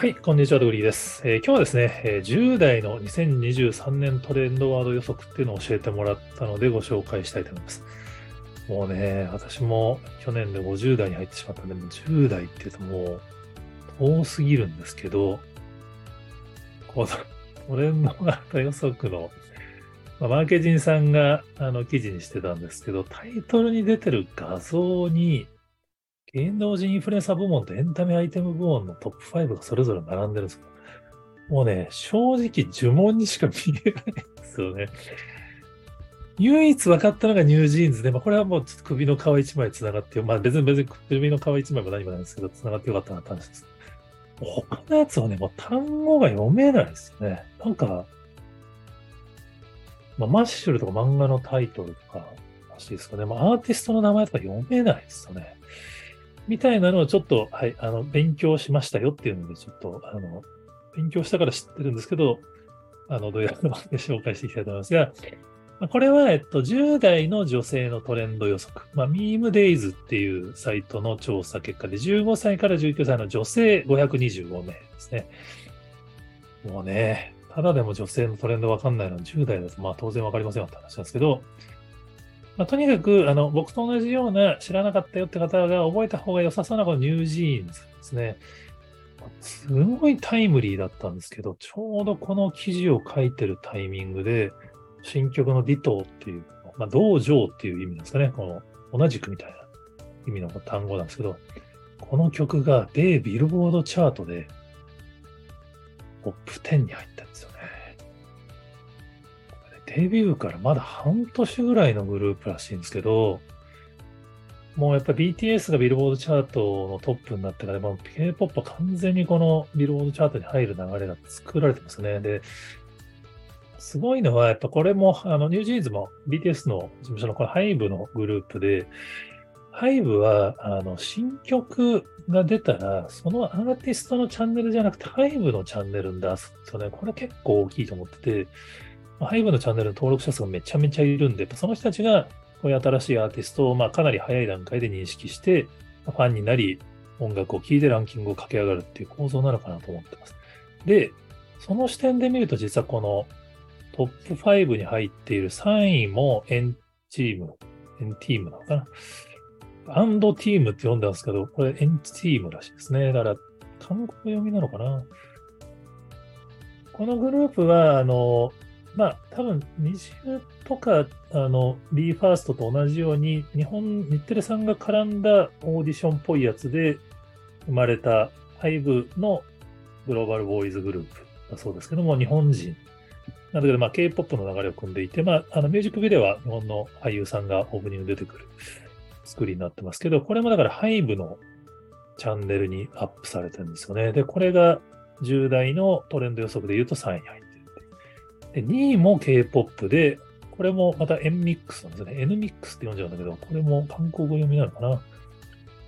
はい、こんにちは、ドグリーです、えー今日はですね、えー10代の2023年トレンドワード予測っていうのを教えてもらったのでご紹介したいと思います。もうね、私も去年で50代に入ってしまったんで、もう10代っていうともう遠すぎるんですけど、この トレンドワード予測の、まあ、マーケジンさんがあの記事にしてたんですけど、タイトルに出てる画像に、芸能人インフルエンサー部門とエンタメアイテム部門のトップ5がそれぞれ並んでるんですよ。もうね、正直呪文にしか見えないんですよね。唯一分かったのがニュージーンズで、まあ、これはもうちょっと首の皮一枚繋がって、まあ別に別に首の皮一枚も何もないんですけど、繋がってよかったなって話です。他のやつはね、もう単語が読めないですよね。なんか、まあ、マッシュルとか漫画のタイトルとか、らしいですかね。まあ、アーティストの名前とか読めないですよね。みたいなのをちょっと、はい、あの、勉強しましたよっていうので、ちょっと、あの、勉強したから知ってるんですけど、あの、どうやって紹介していきたいと思いますが、これは、えっと、10代の女性のトレンド予測。まあ、ミームデイズっていうサイトの調査結果で、15歳から19歳の女性525名ですね。もうね、ただでも女性のトレンドわかんないのは10代だと、まあ当然わかりませんよって話なんですけど、まあ、とにかく、あの、僕と同じような知らなかったよって方が覚えた方が良さそうなこの NewJeans ですね。すごいタイムリーだったんですけど、ちょうどこの記事を書いてるタイミングで、新曲の Ditto っていう、まあ、同上っていう意味なんですかね。この同じくみたいな意味の単語なんですけど、この曲が米ビルボードチャートでトップ10に入ったんですよ。デビューからまだ半年ぐらいのグループらしいんですけど、もうやっぱ BTS がビルボードチャートのトップになってから、もう K-POP は完全にこのビルボードチャートに入る流れが作られてますね。で、すごいのは、やっぱこれも、あの、 NewJeans も BTS の事務所のこれ HYBE のグループで、HYBE は、あの、新曲が出たら、そのアーティストのチャンネルじゃなくて HYBE のチャンネルに出すんですよね。これ結構大きいと思ってて、ハイブのチャンネルの登録者数がめちゃめちゃいるんで、その人たちがこういう新しいアーティストをまあかなり早い段階で認識して、ファンになり、音楽を聴いてランキングを駆け上がるっていう構造なのかなと思ってます。で、その視点で見ると実はこのトップ5に入っている3位もエンチーム、エンティームなのかな？アンドティームって読んだんですけど、これエンティームらしいですね。だから、韓国読みなのかな？このグループは、あの、まあ、多分、20とか、あの、BE:FIRST と同じように、日本、日テレさんが絡んだオーディションっぽいやつで生まれた5のグローバルボーイズグループだそうですけども、日本人。なので、まあ、K-POP の流れを組んでいて、まあ、あの、ミュージックビデオは日本の俳優さんがオープニング出てくる作りになってますけど、これもだから5のチャンネルにアップされてるんですよね。で、これが10代のトレンド予測で言うと3位に入って。で、2位も K-POP で、これもまた NMIX なんですね。NMIX って読んじゃうんだけど、これも韓国語読みなのかな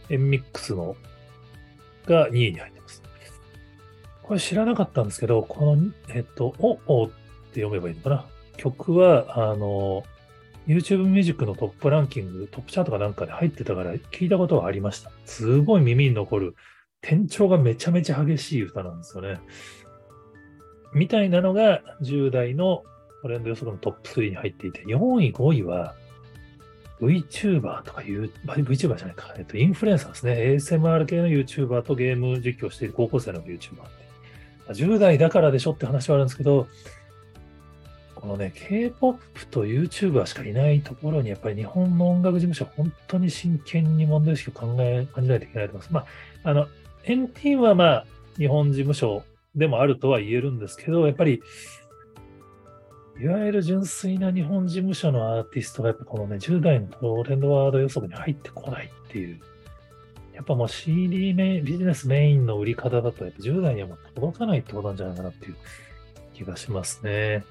?NMIX のが2位に入ってます。これ知らなかったんですけど、この、えっと、お、おって読めばいいのかな？曲は、あの、YouTube ミュージックのトップランキング、トップチャートかなんかで入ってたから聞いたことがありました。すごい耳に残る、転調がめちゃめちゃ激しい歌なんですよね。みたいなのが10代のトレンド予測のトップ3に入っていて、4位、5位は VTuber とかいう、VTuber じゃないか、えっと、インフルエンサーですね。ASMR 系の YouTuber とゲーム実況している高校生の YouTuber。10代だからでしょって話はあるんですけど、このね、K-POP と YouTuber しかいないところに、やっぱり日本の音楽事務所は本当に真剣に問題意識を考え、感じないといけないと思います。まあ、あの、NT はまあ、日本事務所でもあるとは言えるんですけど、やっぱり、いわゆる純粋な日本事務所のアーティストが、やっぱこのね、10代のトレンドワード予測に入ってこないっていう。やっぱもう CD メイン、ビジネスメインの売り方だと、やっぱ10代にはもう届かないってことなんじゃないかなっていう気がしますね。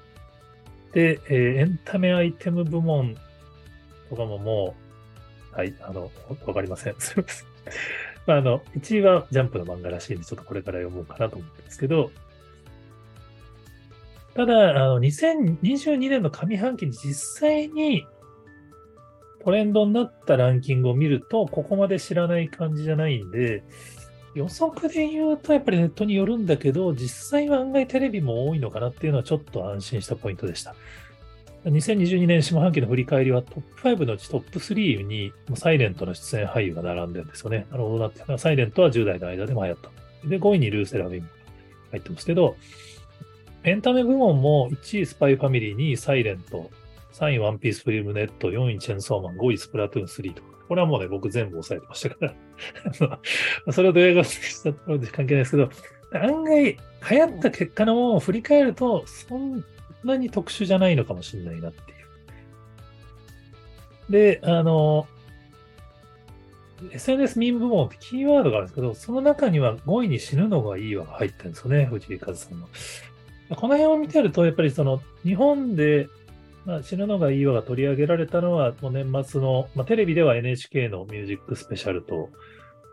で、えーエンタメアイテム部門とかももう、はい、あの、わかりません。すいませんまあ、あの、1位はジャンプの漫画らしいんで、ちょっとこれから読もうかなと思ってるんですけど、ただ、あの、2022年の上半期に実際にトレンドになったランキングを見ると、ここまで知らない感じじゃないんで、予測で言うとやっぱりネットによるんだけど、実際は案外テレビも多いのかなっていうのはちょっと安心したポイントでした。2022年下半期の振り返りはトップ5のうちトップ3にサイレントの出演俳優が並んでるんですよね。なるほどなって。サイレントは10代の間でも流行った。で、5位にルーセラ・ウィンが入ってますけど、エンタメ部門も1位スパイファミリー、2位サイレント、3位ワンピースフィルムネット、4位チェンソーマン、5位スプラトゥーン3とか。これはもうね、僕全部押さえてましたから それはドヤ顔したところで関係ないですけど、案外流行った結果のものを振り返ると、そんなに特殊じゃないのかもしれないなっていう。で、あの、SNS ミーム部門ってキーワードがあるんですけど、その中には5位に死ぬのがいいわが入ってるんですよね、藤井風さんの。この辺を見てると、やっぱりその日本で、まあ、死ぬのがいいわが取り上げられたのは、もう年末の、まあ、テレビでは NHK のミュージックスペシャルと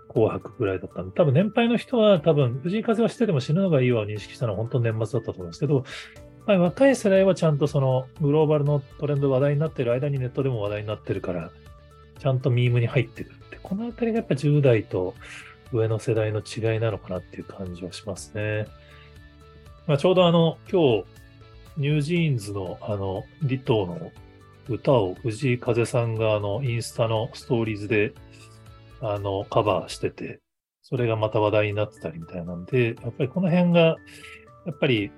紅白ぐらいだったんで、多分年配の人は多分藤井風はしてても死ぬのがいいわを認識したのは本当年末だったと思うんですけど、まあ、若い世代はちゃんとそのグローバルのトレンド話題になってる間にネットでも話題になってるから、ちゃんとミームに入ってくるって、このあたりがやっぱ10代と上の世代の違いなのかなっていう感じはしますね。まあ、ちょうどあの、今日、ニュージーンズのあの、リトーの歌を藤井風さんがあの、インスタのストーリーズで、あの、カバーしてて、それがまた話題になってたりみたいなんで、やっぱりこの辺が、やっぱり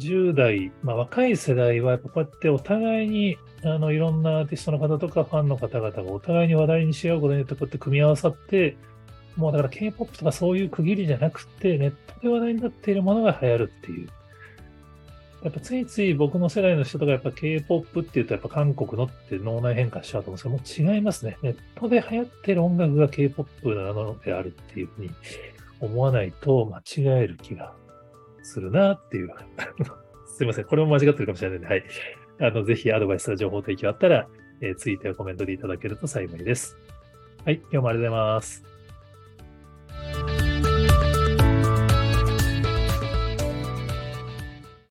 10代、まあ、若い世代はやっぱこうやってお互いにあのいろんなアーティストの方とかファンの方々がお互いに話題にし合うことによってこうやって組み合わさって、もうだから K-POP とかそういう区切りじゃなくて、ネットで話題になっているものが流行るっていう。やっぱついつい僕の世代の人とかやっぱ K-POP って言うとやっぱ韓国のって脳内変化しちゃうと思うんですけど、もう違いますね。ネットで流行ってる音楽が K-POP なのであるっていうふうに思わないと間違える気がするなっていう。すいません。これも間違ってるかもしれないので、はい。あの、ぜひアドバイスや情報提供あったら、えー、ツイートやコメントでいただけると幸いです。はい。今日もありがとうございます。